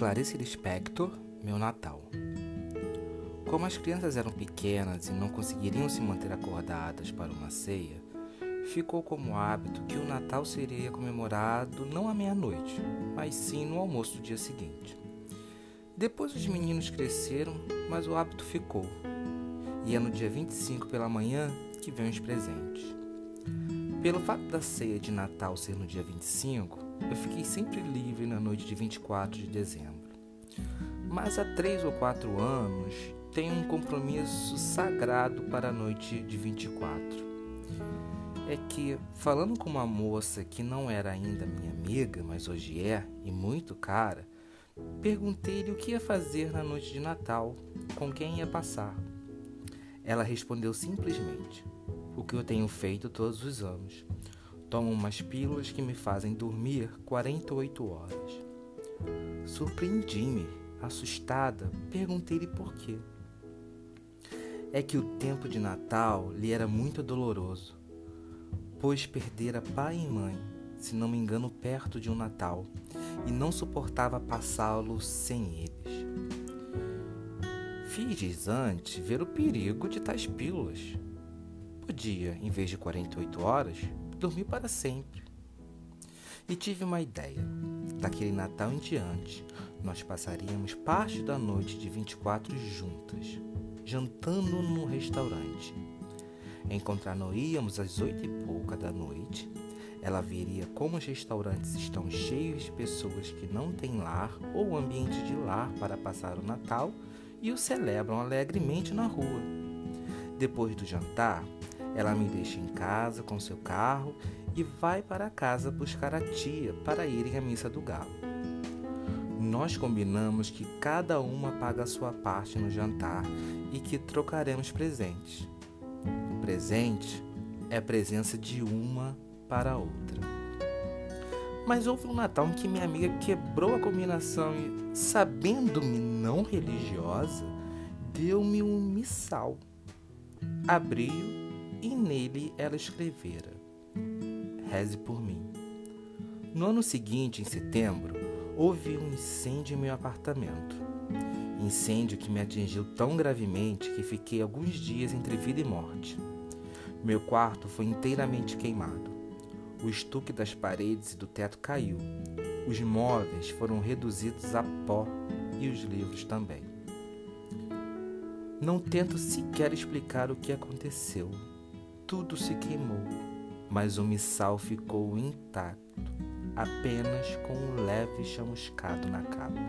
Clarice Lispector, Meu Natal. Como as crianças eram pequenas e não conseguiriam se manter acordadas para uma ceia, ficou como hábito que o Natal seria comemorado não à meia-noite, mas sim no almoço do dia seguinte. Depois os meninos cresceram, mas o hábito ficou. E é no dia 25 pela manhã que vêm os presentes. Pelo fato da ceia de Natal ser no dia 25, eu fiquei sempre livre na noite de 24 de dezembro. Mas há três ou quatro anos tenho um compromisso sagrado para a noite de 24. É que, falando com uma moça que não era ainda minha amiga, mas hoje é, e muito cara, perguntei-lhe o que ia fazer na noite de Natal, com quem ia passar. Ela respondeu simplesmente: O que eu tenho feito todos os anos Tomo umas pílulas que me fazem dormir 48 horas. Surpreendi-me, assustada, perguntei-lhe por quê. É que o tempo de Natal lhe era muito doloroso, pois perdera pai e mãe, se não me engano, perto de um Natal, e não suportava passá-lo sem eles. Fiz antes ver o perigo de tais pílulas. Podia, em vez de 48 horas, dormi para sempre. E tive uma ideia. Daquele Natal em diante, nós passaríamos parte da noite de 24 juntas, jantando num restaurante. Encontrar-nos-íamos às oito e pouca da noite. Ela veria como os restaurantes estão cheios de pessoas que não têm lar ou ambiente de lar para passar o Natal e o celebram alegremente na rua. Depois do jantar, ela me deixa em casa com seu carro e vai para casa buscar a tia para irem à missa do galo. Nós combinamos que cada uma paga a sua parte no jantar e que trocaremos presentes. O presente é a presença de uma para a outra. Mas houve um Natal em que minha amiga quebrou a combinação e, sabendo-me não religiosa, deu-me um missal. Abri-o e nele ela escrevera: Reze por mim. No ano seguinte, em setembro, houve um incêndio em meu apartamento. Incêndio que me atingiu tão gravemente que fiquei alguns dias entre vida e morte. Meu quarto foi inteiramente queimado. O estuque das paredes e do teto caiu. Os móveis foram reduzidos a pó e os livros também. Não tento sequer explicar o que aconteceu tudo se queimou, mas o missal ficou intacto, apenas com um leve chamuscado na capa.